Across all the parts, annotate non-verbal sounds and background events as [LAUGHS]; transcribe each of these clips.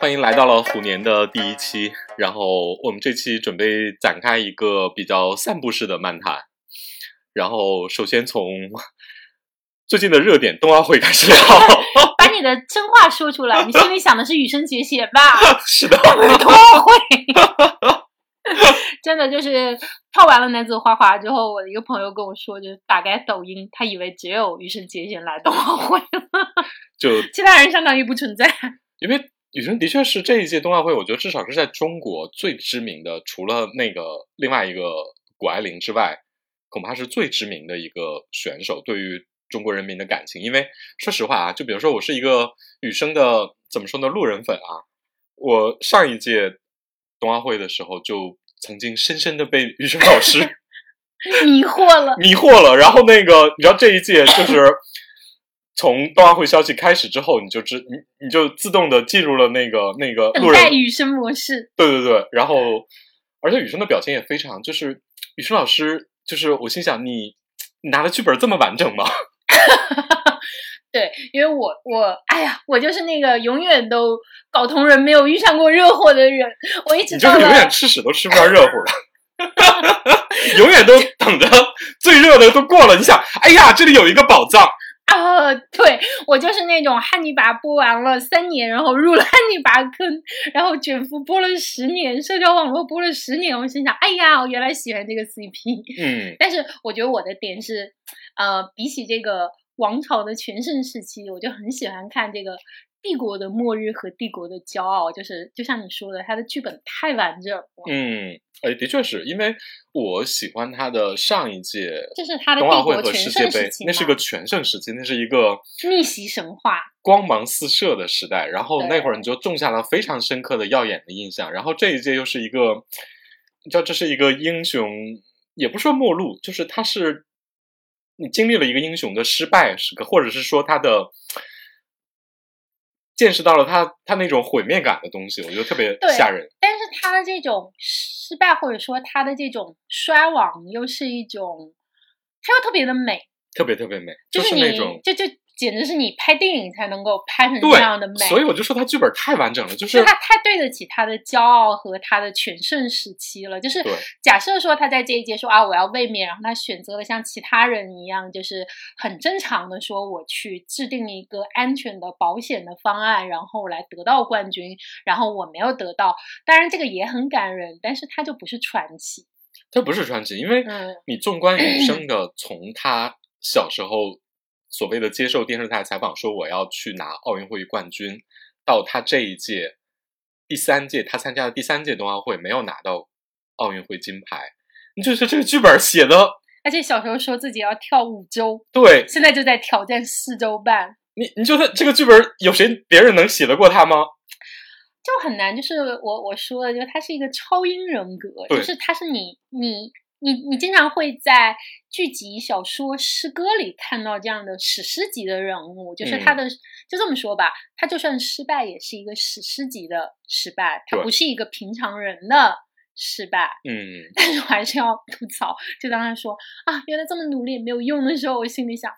欢迎来到了虎年的第一期。然后我们这期准备展开一个比较散步式的漫谈。然后首先从最近的热点冬奥会开始聊。把你的真话说出来，[LAUGHS] 你心里想的是羽生结弦吧？[LAUGHS] 是的，冬奥会。真的就是跳完了男子花滑之后，我的一个朋友跟我说，就是打开抖音，他以为只有羽生结弦来冬奥会了，就 [LAUGHS] 其他人相当于不存在。因为羽生的确是这一届冬奥会，我觉得至少是在中国最知名的，除了那个另外一个谷爱凌之外，恐怕是最知名的一个选手，对于中国人民的感情。因为说实话啊，就比如说我是一个羽生的怎么说呢路人粉啊，我上一届冬奥会的时候就曾经深深的被羽生老师 [LAUGHS] 迷惑了，迷惑了。然后那个你知道这一届就是。从冬奥会消息开始之后，你就知你你就自动的进入了那个那个路等待人羽生模式。对对对，然后而且雨生的表现也非常，就是雨生老师，就是我心想你你拿的剧本这么完整吗？[LAUGHS] 对，因为我我哎呀，我就是那个永远都搞同人没有遇上过热火的人，我一直就是永远吃屎都吃不上热乎的，[LAUGHS] 永远都等着最热的都过了。你想，哎呀，这里有一个宝藏，啊，[LAUGHS] 对我就是那种汉尼拔播完了三年，然后入了汉尼拔坑，然后卷福播了十年，社交网络播了十年，我心想，哎呀，我原来喜欢这个 CP。嗯，但是我觉得我的点是，呃，比起这个王朝的全盛时期，我就很喜欢看这个帝国的末日和帝国的骄傲，就是就像你说的，他的剧本太完整了，嗯，哎，的确是因为我喜欢他的上一届这是他的冬奥会全世界杯盛时期，那是个全盛时期，那是一个逆袭神话。光芒四射的时代。然后那会儿你就种下了非常深刻的耀眼的印象。然后这一届又是一个，你知道这是一个英雄，也不说末路，就是他是你经历了一个英雄的失败时刻，或者是说他的。见识到了他他那种毁灭感的东西，我觉得特别吓人。但是他的这种失败，或者说他的这种衰亡，又是一种，他又特别的美，特别特别美，就是你那种就就简直是你拍电影才能够拍成这样的美，所以我就说他剧本太完整了，就是就他太对得起他的骄傲和他的全盛时期了。就是假设说他在这一届说啊我要卫冕，然后他选择了像其他人一样，就是很正常的说我去制定一个安全的保险的方案，然后来得到冠军，然后我没有得到，当然这个也很感人，但是他就不是传奇。他不是传奇，因为嗯你纵观余生的，从他小时候所谓的接受电视台采访说我要去拿奥运会冠军，到他这一届第三届他参加的第三届冬奥会没有拿到奥运会金牌，你就是这个剧本写的而且小时候说自己要跳五周，对现在就在挑战四周半，你，你觉得这个剧本有谁别人能写得过他吗？就很难。就是我我说的，就是他是一个超英人格，就是他是你你你你经常会在剧集、小说、诗歌里看到这样的史诗级的人物，就是他的、就这么说吧，他就算失败，也是一个史诗级的失败，他不是一个平常人的失败。嗯，但是我还是要吐槽，就当他说啊，原来这么努力也没有用的时候，我心里想，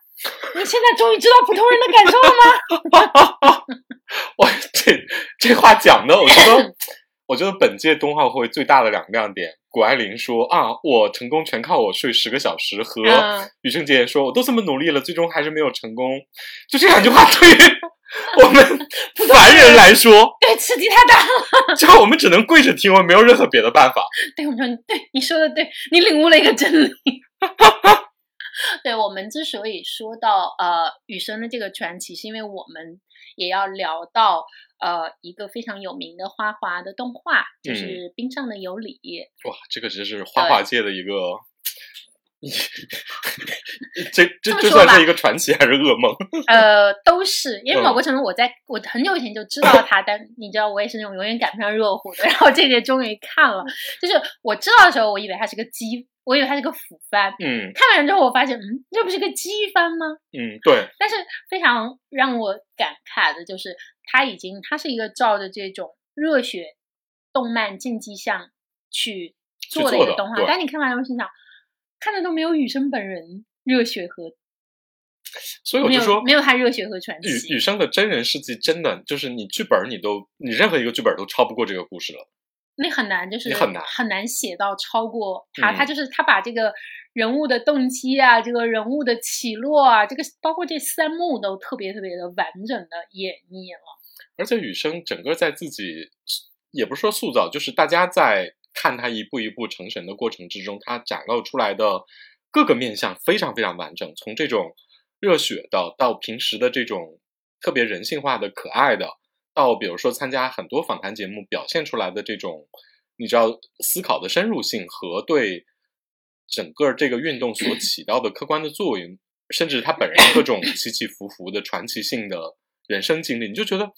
你现在终于知道普通人的感受了吗？[LAUGHS] 我，[LAUGHS] 这这话讲的，我觉得，[LAUGHS] 我觉得本届冬奥会最大的两个亮点，谷爱凌说啊，我成功全靠我睡十个小时，和嗯羽生结弦说，我都这么努力了，最终还是没有成功。就这两句话，对于 [LAUGHS] 我们凡人来说，[LAUGHS] 对，刺激太大了。[LAUGHS] 就我们只能跪着听，我们没有任何别的办法。对，我说对，你说的对，你领悟了一个真理。对我们之所以说到呃雨生的这个传奇，是因为我们也要聊到呃一个非常有名的花滑的动画，就是《冰上的尤里》。哇，这个真是花滑界的一个。这这这这么说吧算是一个传奇还是噩梦？[LAUGHS] 呃，都是因为嗯某个程度，我在我很久以前就知道他，但你知道我也是那种永远赶不上热乎的。然后这届终于看了，就是我知道的时候，我以为它是个激，我以为它是个腐番。嗯看完之后，我发现，嗯，这不是个机番吗？嗯，对，但是非常让我感慨的就是，他已经他是一个照着这种热血动漫竞技项去做的一个动画，对但你看完之后心想，看的都没有雨生本人热血和所以我就说，没有他热血和传奇雨雨。生的真人事迹真的就是你剧本你都你任何一个剧本都超不过这个故事了。那很难，就是很难很难写到超过他。嗯他就是他把这个人物的动机啊，这个人物的起落啊，这个包括这三幕都特别特别的完整的演绎了。而且雨生整个在自己也不是说塑造，就是大家在看他一步一步成神的过程之中，他展露出来的各个面相非常非常完整，从这种热血的到平时的这种特别人性化的可爱的，到比如说参加很多访谈节目表现出来的这种你知道思考的深入性和对整个这个运动所起到的客观的作用，甚至他本人各种起起伏伏的传奇性的人生经历，你就觉得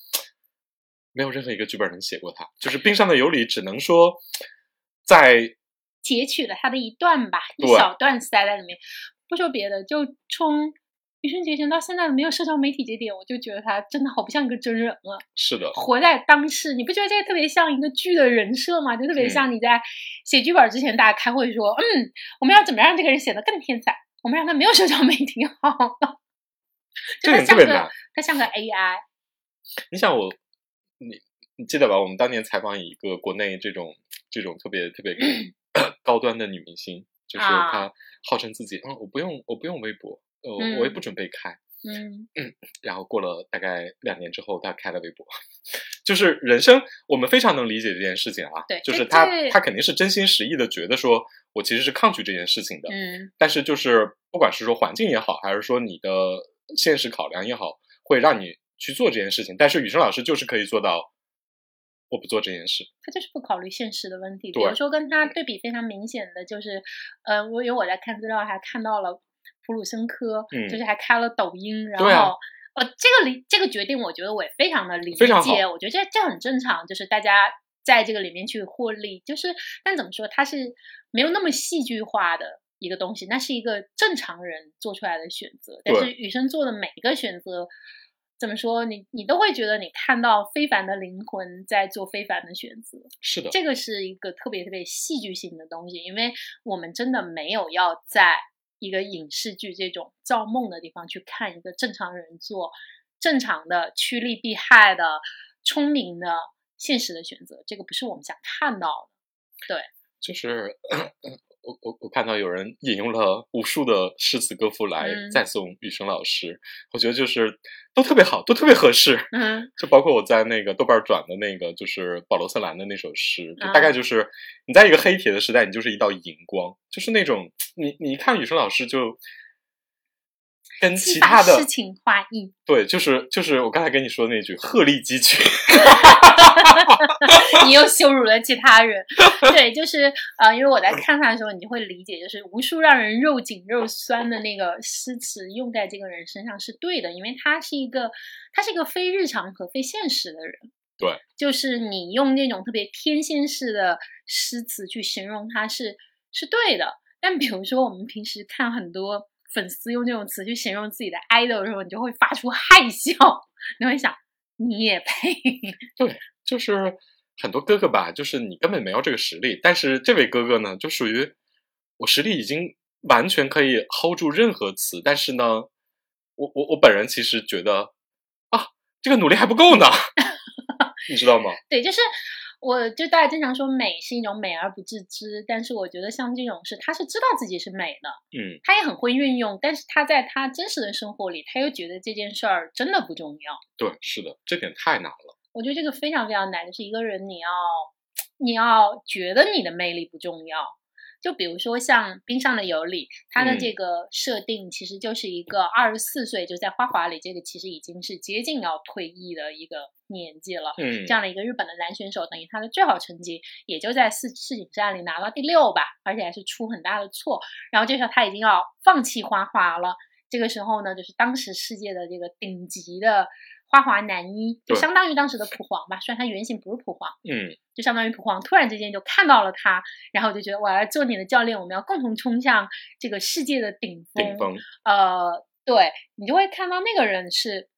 没有任何一个剧本能写过他。就是冰上的尤里，只能说在截取了他的一段吧，一小段塞在里面。不说别的，就冲羽生结弦到现在没有社交媒体这点，我就觉得他真的好不像一个真人了。是的，活在当时，你不觉得这个特别像一个剧的人设吗？就特别嗯像你在写剧本之前，大家开会说，嗯，我们要怎么让这个人显得更天才？我们让他没有社交媒体好了。就这他像个点特别难。他像个 AI，你想我，你你记得吧？我们当年采访一个国内这种这种特别特别 [COUGHS] 高端的女明星，就是啊她号称自己，嗯，我不用我不用微博，呃，嗯我也不准备开。嗯，[CLEARS THROAT] 然后过了大概两年之后，他开了微博。[LAUGHS] 就是人生，我们非常能理解这件事情啊。对就是他他肯定是真心实意的觉得说，我其实是抗拒这件事情的。嗯，但是就是不管是说环境也好，还是说你的现实考量也好，会让你去做这件事情。但是雨生老师就是可以做到，我不做这件事。他就是不考虑现实的问题。比对如说跟他对比非常明显的就是，呃，我因为我在看资料还看到了普鲁申科，嗯就是还开了抖音，然后。呃，这个理这个决定，我觉得我也非常的理解，我觉得这这很正常，就是大家在这个里面去获利，就是但怎么说，它是没有那么戏剧化的一个东西，那是一个正常人做出来的选择，但是对。雨生做的每一个选择，怎么说，你你都会觉得你看到非凡的灵魂在做非凡的选择，是的，这个是一个特别特别戏剧性的东西，因为我们真的没有要在一个影视剧这种造梦的地方去看一个正常人做正常的趋利避害的聪明的现实的选择，这个不是我们想看到的。对就是我我我看到有人引用了无数的诗词歌赋来嗯赞颂雨生老师，我觉得就是都特别好，都特别合适。嗯就包括我在那个豆瓣转的那个，就是保罗·瑟兰的那首诗，大概就是你在一个黑铁的时代，你就是一道荧光，就是那种你你一看雨生老师就其他的诗情画意，对，就是就是我刚才跟你说的那句鹤立鸡群，[LAUGHS] 你又羞辱了其他人。对，就是呃，因为我在看他的时候，你就会理解，就是无数让人肉紧肉酸的那个诗词用在这个人身上是对的，因为他是一个他是一个非日常和非现实的人。对，就是你用那种特别天仙式的诗词去形容他是是对的，但比如说我们平时看很多粉丝用这种词去形容自己的 idol 的时候，你就会发出害笑，[LAUGHS] 你会想你也配。对就是很多哥哥吧，就是你根本没有这个实力，但是这位哥哥呢，就属于我实力已经完全可以 hold 住任何词，但是呢，我我我本人其实觉得啊，这个努力还不够呢，[LAUGHS] 你知道吗？[LAUGHS] 对，就是我就大家经常说美是一种美而不自知，但是我觉得像这种是他是知道自己是美的，嗯，他也很会运用，但是他在他真实的生活里，他又觉得这件事儿真的不重要。对，是的，这点太难了。我觉得这个非常非常难，就是一个人你要你要觉得你的魅力不重要。就比如说像冰上的尤里，他的嗯这个设定其实就是一个二十四岁，就在花滑里，这个其实已经是接近要退役的一个年纪了。嗯这，样的一个日本的男选手，等于他的最好成绩也就在世世锦赛里拿到第六吧，而且还是出很大的错。然后这时候他已经要放弃花滑了。这个时候呢，就是当时世界的这个顶级的花滑男一，就相当于当时的普黄吧，虽然他原型不是普黄，嗯，就相当于普黄突然之间就看到了他，然后就觉得我要做你的教练，我们要共同冲向这个世界的顶峰。顶峰，呃，对你就会看到那个人是，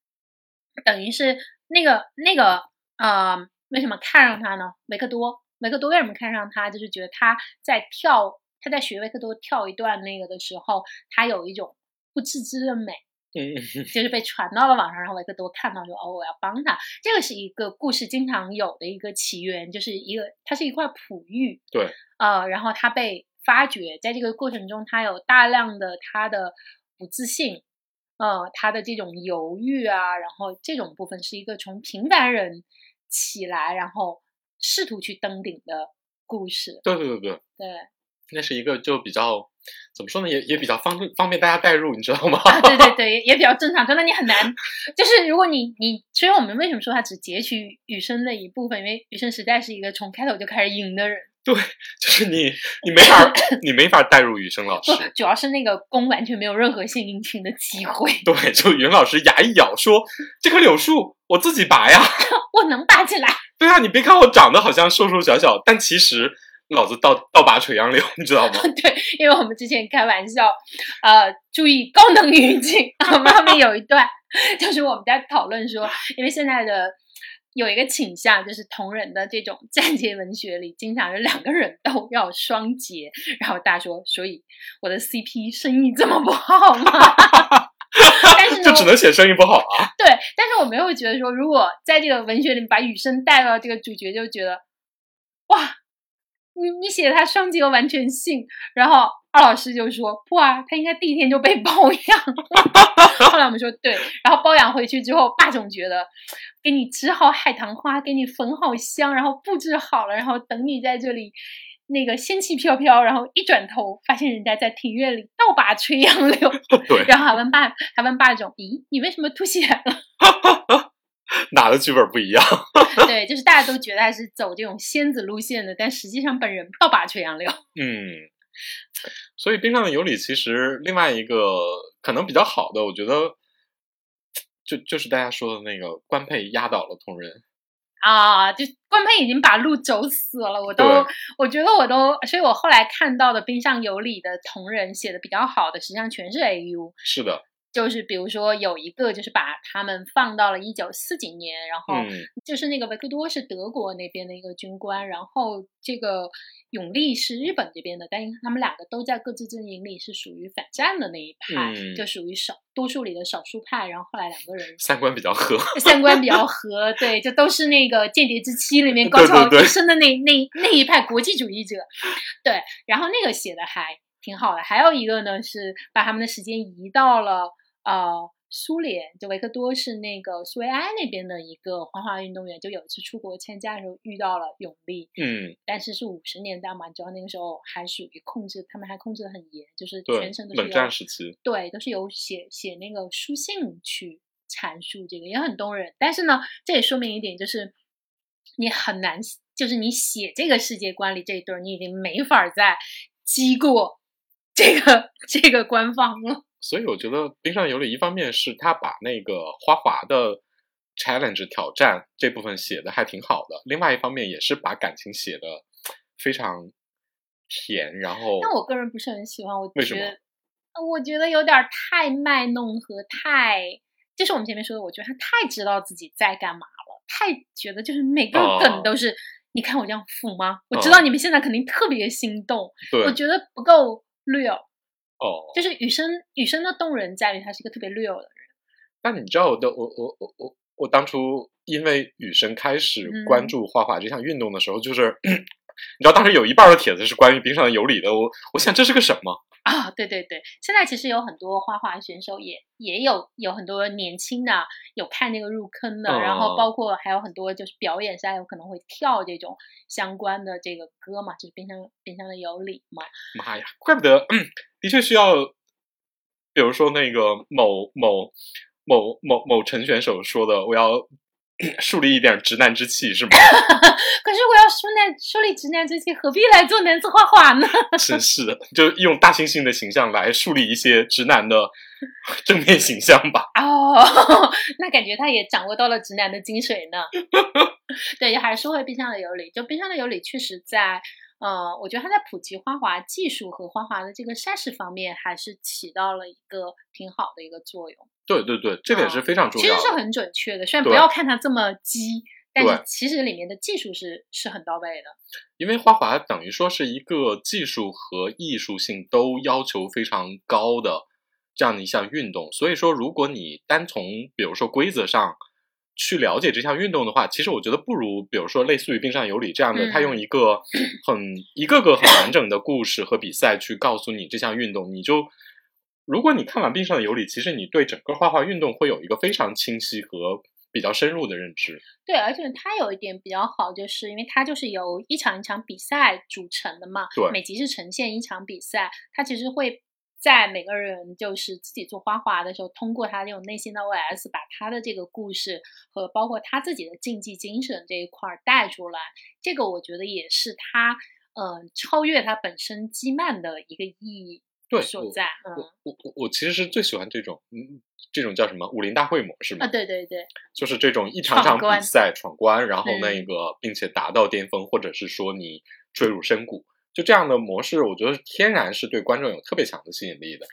等于是那个那个呃，为什么看上他呢？维克多，维克多为什么看上他？就是觉得他在跳，他在学维克多跳一段那个的时候，他有一种不自知的美。[LAUGHS] 就是被传到了网上，然后维克多看到就哦，我要帮他。这个是一个故事经常有的一个起源，就是一个它是一块璞玉，对，呃，然后他被发掘，在这个过程中，他有大量的他的不自信，呃，他的这种犹豫啊，然后这种部分是一个从平凡人起来，然后试图去登顶的故事。对对对对，对那是一个就比较怎么说呢，也也比较方便方便大家代入，你知道吗？啊，对对对，也也比较正常。真的，你很难，就是如果你你，所以我们为什么说他只截取雨生的一部分？因为雨生实在是一个从开头就开始赢的人。对，[LAUGHS] 就是你你没法 [LAUGHS] 你没法代入雨生老师，，主要是那个弓完全没有任何献殷勤的机会。对，就袁老师牙一咬说：“这棵柳树我自己拔呀。[LAUGHS] 我能拔起来，”对啊，你别看我长得好像瘦瘦小小，但其实老子倒倒拔垂杨柳，你知道吗？[LAUGHS] 对，因为我们之前开玩笑，呃，注意高能预警，我们后面有一段就是我们在讨论说，因为现在的。有一个倾向，就是同人的这种站节文学里，经常是两个人都要双节。然后大家说，所以我的 CP 生意这么不好吗？[LAUGHS] 但是呢，就只能写生意不好啊。对，但是我没有觉得说，如果在这个文学里把雨生带到这个主角，就觉得哇，你你写他双节我完全性。然后二老师就说不啊，他应该第一天就被包养。[LAUGHS] 后来我们说对，然后包养回去之后，霸总觉得给你织好海棠花，给你缝好香，然后布置好了，然后等你在这里。那个仙气飘飘，然后一转头发现人家在庭院里倒拔垂杨柳，[LAUGHS] 对，然后还问霸还问霸总，咦，你为什么吐血了？[LAUGHS] [LAUGHS] 哪的剧本不一样？[LAUGHS] [LAUGHS] 对，就是大家都觉得他是走这种仙子路线的，但实际上本人倒拔垂杨柳。嗯，所以冰上的尤里其实另外一个可能比较好的，我觉得就就是大家说的那个官配压倒了同人。啊，就官配已经把路走死了，我都我觉得我都，所以我后来看到的冰上有理的同人写的比较好的，实际上全是 AU，是的，就是比如说有一个就是把他们放到了一九四几年，然后嗯就是那个维克多是德国那边的一个军官，然后这个永利是日本这边的，但他们两个都在各自阵营里是属于反战的那一派，嗯就属于少多数里的少数派，然后后来两个人三观比较合。三观比较合，[LAUGHS] 对，就都是那个《间谍之妻》里面高潮一生的那那那一派国际主义者，对，然后那个写的还挺好的。还有一个呢是把他们的时间移到了呃苏联，就维克多是那个苏维埃那边的一个花滑运动员，就有一次出国参加的时候遇到了永利，嗯，但是是五十年代嘛，你知道那个时候还属于控制，他们还控制的很严，就是全程都，是冷战时期，对，都是有写写那个书信去阐述这个，也很动人。但是呢，这也说明一点，就是你很难，就是你写这个世界观里这一对儿，你已经没法儿再击过这个这个官方了。所以我觉得冰上有理一方面是他把那个花滑的 challenge 挑战这部分写的还挺好的，另外一方面也是把感情写的非常甜，然后但我个人不是很喜欢，我为什么觉得，我觉得有点儿太卖弄和太，就是我们前面说的，我觉得他太知道自己在干嘛了，太觉得就是每个哦梗都是，你看我这样腐吗？我知哦道你们现在肯定特别心动，对我觉得不够 real。哦，就是雨生，雨生的动人在于他是一个特别 real 的人。但你知道我的我我我我我当初因为雨生开始嗯关注画画这项运动的时候，就是 [COUGHS] 你知道当时有一半的帖子是关于冰上的有理的，我我想这是个什么？啊，对对对，现在其实有很多画画选手也也有有很多年轻的有看那个入坑的，然后嗯包括还有很多就是表演赛有可能会跳这种相关的这个歌嘛，就是冰上冰上的有理嘛。妈呀，怪不得，的确需要，比如说那个某某某某某陈选手说的，我要 [CLEARS THROAT] 树立一点直男之气，是吗？[LAUGHS] 可是我要树立树立直男之气，何必来做男子画画呢？[LAUGHS] 真是的，就用大猩猩的形象来树立一些直男的 [LAUGHS] 正面形象吧。哦，那感觉他也掌握到了直男的精髓呢。对，还是说回冰箱的有理，就冰箱的有理确实在，呃，我觉得它在普及花滑技术和花滑的这个赛事方面，还是起到了一个挺好的一个作用。对对对，这点是非常重要的。其实是很准确的，虽然不要看它这么激，但是其实里面的技术是是很到位的。因为花滑等于说是一个技术和艺术性都要求非常高的这样的一项运动。所以说，如果你单从比如说规则上去了解这项运动的话，其实我觉得不如比如说类似于冰上有礼这样的，嗯他用一个很一个个很完整的故事和比赛去告诉你这项运动，你就。如果你看完冰上的有礼，其实你对整个画画运动会有一个非常清晰和比较深入的认知。对，而且它有一点比较好，就是因为它就是由一场一场比赛组成的嘛，对每集是呈现一场比赛，它其实会在每个人就是自己做花滑的时候，通过他这种内心的 OS，把他的这个故事和包括他自己的竞技精神这一块儿带出来，这个我觉得也是他嗯、呃超越他本身积曼的一个意义所在，嗯。我我我我其实是最喜欢这种，嗯，这种叫什么武林大会模式嘛，啊，对对对，就是这种一场场比赛闯关，然后那嗯。个并且达到巅峰，或者是说你坠入深谷，就这样的模式，我觉得天然是对观众有特别强的吸引力的。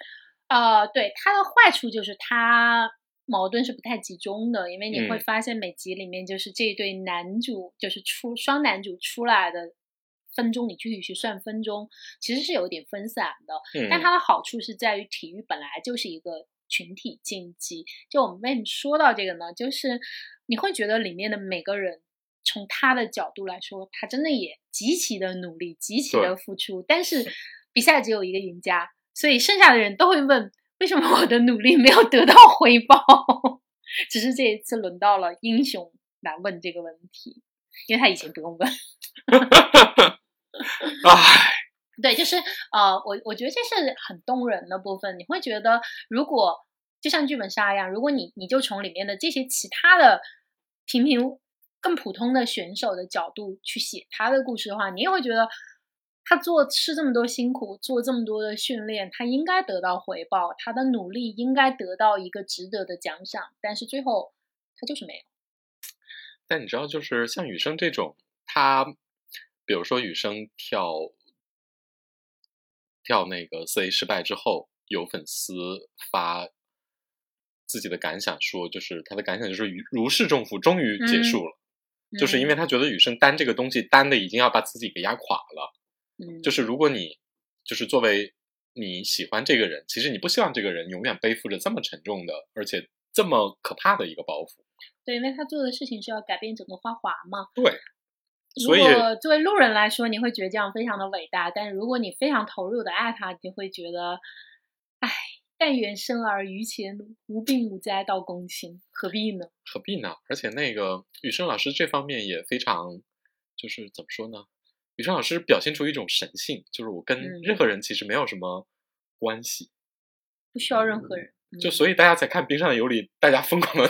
呃，对，它的坏处就是它矛盾是不太集中的，因为你会嗯发现每集里面就是这一对男主，就是出双男主出来的分钟，你具体去算分钟，其实是有点分散的。嗯，但它的好处是在于体育本来就是一个群体竞技。就我们为什么说到这个呢？就是你会觉得里面的每个人，从他的角度来说，他真的也极其的努力，极其的付出。但是比赛只有一个赢家，所以剩下的人都会问：为什么我的努力没有得到回报？[LAUGHS] 只是这一次轮到了英雄来问这个问题，因为他以前不用问。[LAUGHS] 唉，对，就是呃，我我觉得这是很动人的部分。你会觉得，如果就像剧本杀一样，如果你你就从里面的这些其他的平平更普通的选手的角度去写他的故事的话，你也会觉得他做吃这么多辛苦，做这么多的训练，他应该得到回报，他的努力应该得到一个值得的奖赏。但是最后他就是没有。但你知道，就是像雨生这种，他比如说雨生跳跳那个四 A 失败之后，有粉丝发自己的感想说，就是他的感想就是如如释重负，终于结嗯束了。就是因为他觉得雨生担这个东西担的已经要把自己给压垮了。嗯，就是如果你就是作为你喜欢这个人，其实你不希望这个人永远背负着这么沉重的，而且这么可怕的一个包袱。对，因为他做的事情是要改变整个花滑嘛。对，如所以果作为路人来说，你会觉得这样非常的伟大；但如果你非常投入的爱他，你就会觉得，唉，但愿生儿于前路，无病无灾到公卿，何必呢？何必呢？而且那个雨生老师这方面也非常，就是怎么说呢？雨生老师表现出一种神性，就是我跟嗯任何人其实没有什么关系，不需要任何人，就嗯所以大家才看冰上的有理，大家疯狂的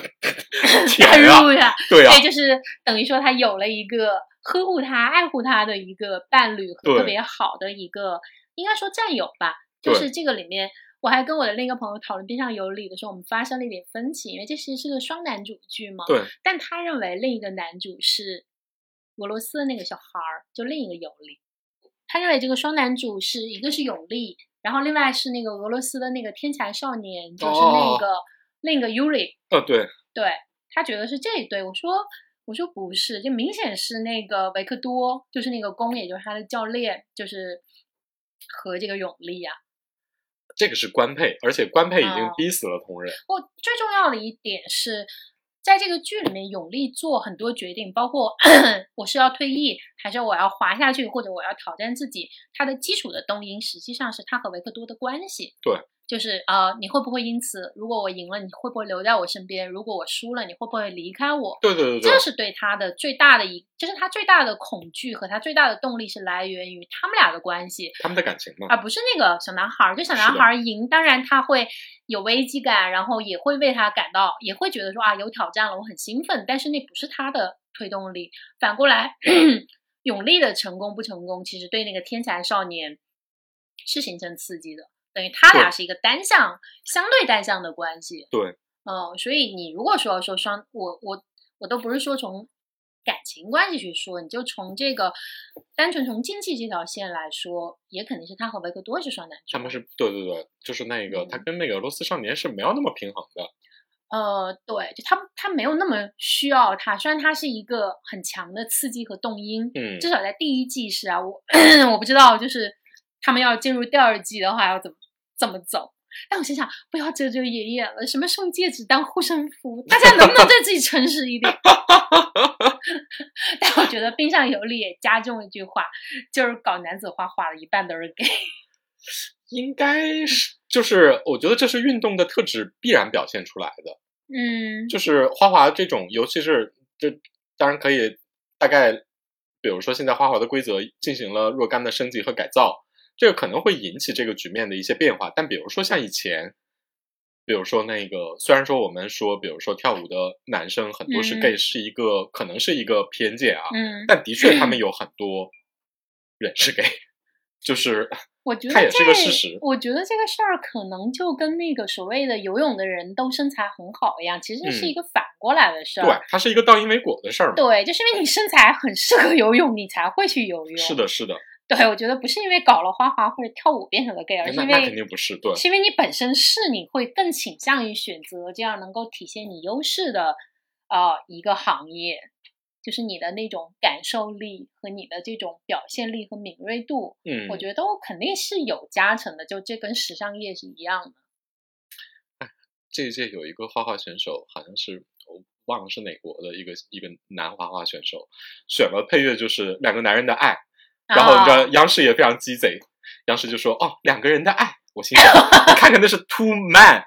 加入呀，对啊对，，就是等于说他有了一个呵护他、爱护他的一个伴侣和特别好的一个，应该说战友吧。就是这个里面，我还跟我的另一个朋友讨论《冰上有理》的时候，我们发生了一点分歧，因为这其实是个双男主剧嘛。对，但他认为另一个男主是俄罗斯的那个小孩儿，就另一个尤利。他认为这个双男主是一个是永利，然后另外是那个俄罗斯的那个天才少年，就是那哦个、另一个 Yuri。呃，对，对他觉得是这一对，我说我说不是，就明显是那个维克多，就是那个公，也就是他的教练，就是和这个永利啊。这个是官配，而且官配已经哦逼死了同人。我最重要的一点是，在这个剧里面，永利做很多决定，包括 [CLEARS THROAT] 我是要退役，还是我要滑下去，或者我要挑战自己，它的基础的动因实际上是他和维克多的关系。对，就是呃，你会不会因此，如果我赢了，你会不会留在我身边？如果我输了，你会不会离开我？对对对对这，是对他的最大的一，就是他最大的恐惧和他最大的动力是来源于他们俩的关系，他们的感情嘛，而不是那个小男孩儿。就小男孩儿赢，当然他会有危机感，然后也会为他感到，也会觉得说啊有挑战了，我很兴奋。但是那不是他的推动力。反过来，[CLEARS THROAT] 永利的成功不成功，其实对那个天才少年是形成刺激的，等于他俩是一个单向、相对单向的关系。对，嗯，所以你如果说说双，我我我都不是说从感情关系去说，你就从这个单纯从经济这条线来说，也肯定是他和维克多是双男主。他们是对对对，就是那个、他嗯跟那个俄罗斯少年是没有那么平衡的。呃，对，就他他没有那么需要他，虽然他是一个很强的刺激和动因，嗯，至少在第一季是啊，我 [COUGHS] 我不知道，就是他们要进入第二季的话要怎么怎么走。但我心想，不要遮遮掩掩了，什么送戒指当护身符，大家能不能对自己诚实一点？[LAUGHS] 但我觉得冰上有理也加重一句话，就是搞男子画画的一半都是 gay。[LAUGHS] 应该是，就是我觉得这是运动的特质必然表现出来的。嗯，就是花滑这种，尤其是这当然可以大概，比如说现在花滑的规则进行了若干的升级和改造，这个可能会引起这个局面的一些变化。但比如说像以前，比如说那个，虽然说我们说，比如说跳舞的男生很多是嗯 gay，是一个可能是一个偏见啊，嗯，但的确他们有很多人是 gay，就是我觉得这也是个事实我觉得这个事儿可能就跟那个所谓的游泳的人都身材很好一样，其实是嗯一个反过来的事儿。对，它是一个倒因为果的事儿嘛。对，就是因为你身材很适合游泳，你才会去游泳。是，的，是的，对我觉得不是因为搞了花滑或者跳舞变成了 gay，而是因为那肯定不是，对，是因为你本身是你会更倾向于选择这样能够体现你优势的呃一个行业，就是你的那种感受力和你的这种表现力和敏锐度，嗯，我觉得都肯定是有加成的，就这跟时尚业是一样的。哎这一届有一个花滑选手，好像是我忘了是哪国的一个一个男花花选手，选了配乐就是两个男人的爱，然后你知道央视也非常鸡贼，央视就说：“哦，两个人的爱，我心想，你看看那是 two man。”